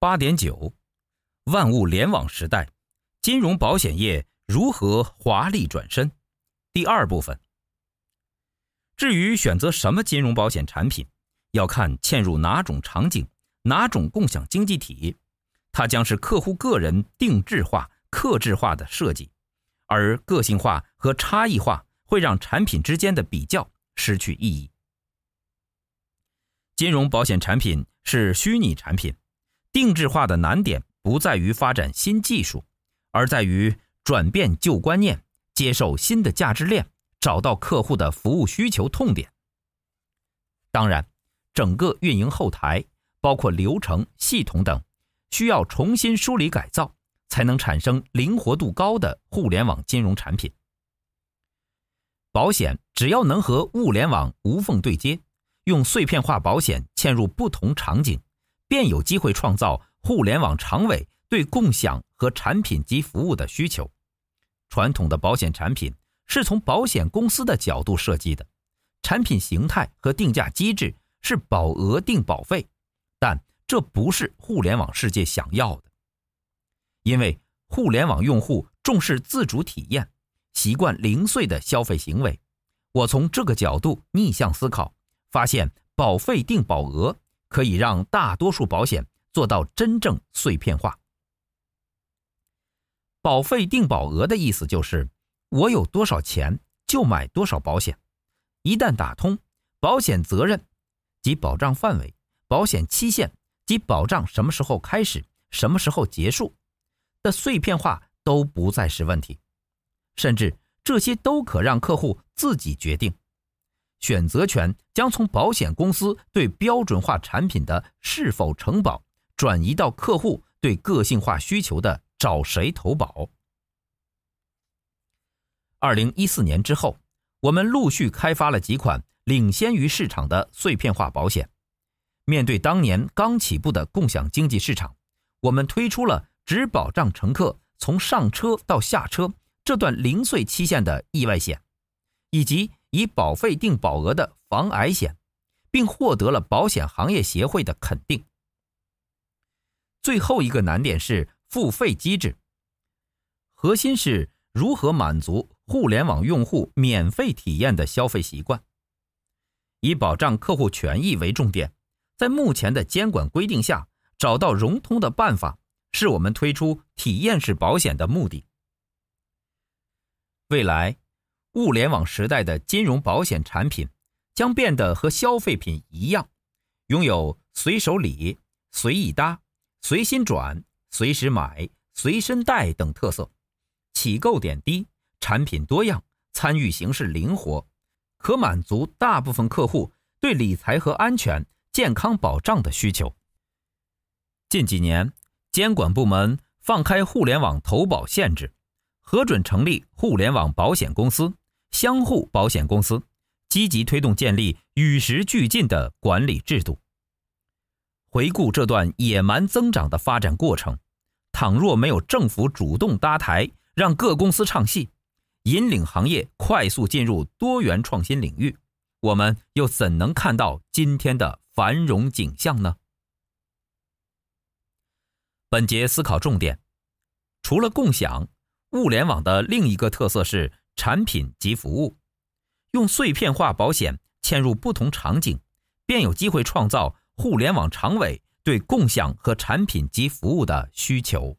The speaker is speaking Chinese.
八点九，万物联网时代，金融保险业如何华丽转身？第二部分。至于选择什么金融保险产品，要看嵌入哪种场景、哪种共享经济体，它将是客户个人定制化、克制化的设计，而个性化和差异化会让产品之间的比较失去意义。金融保险产品是虚拟产品。定制化的难点不在于发展新技术，而在于转变旧观念，接受新的价值链，找到客户的服务需求痛点。当然，整个运营后台，包括流程、系统等，需要重新梳理改造，才能产生灵活度高的互联网金融产品。保险只要能和物联网无缝对接，用碎片化保险嵌入不同场景。便有机会创造互联网长尾对共享和产品及服务的需求。传统的保险产品是从保险公司的角度设计的，产品形态和定价机制是保额定保费，但这不是互联网世界想要的。因为互联网用户重视自主体验，习惯零碎的消费行为。我从这个角度逆向思考，发现保费定保额。可以让大多数保险做到真正碎片化。保费定保额的意思就是，我有多少钱就买多少保险，一旦打通，保险责任及保障范围、保险期限及保障什么时候开始、什么时候结束的碎片化都不再是问题，甚至这些都可让客户自己决定。选择权将从保险公司对标准化产品的是否承保，转移到客户对个性化需求的找谁投保。二零一四年之后，我们陆续开发了几款领先于市场的碎片化保险。面对当年刚起步的共享经济市场，我们推出了只保障乘客从上车到下车这段零碎期限的意外险，以及。以保费定保额的防癌险，并获得了保险行业协会的肯定。最后一个难点是付费机制，核心是如何满足互联网用户免费体验的消费习惯。以保障客户权益为重点，在目前的监管规定下，找到融通的办法，是我们推出体验式保险的目的。未来。物联网时代的金融保险产品将变得和消费品一样，拥有随手理、随意搭、随心转、随时买、随身带等特色。起购点低，产品多样，参与形式灵活，可满足大部分客户对理财和安全、健康保障的需求。近几年，监管部门放开互联网投保限制，核准成立互联网保险公司。相互保险公司积极推动建立与时俱进的管理制度。回顾这段野蛮增长的发展过程，倘若没有政府主动搭台，让各公司唱戏，引领行业快速进入多元创新领域，我们又怎能看到今天的繁荣景象呢？本节思考重点：除了共享，物联网的另一个特色是。产品及服务，用碎片化保险嵌入不同场景，便有机会创造互联网长尾对共享和产品及服务的需求。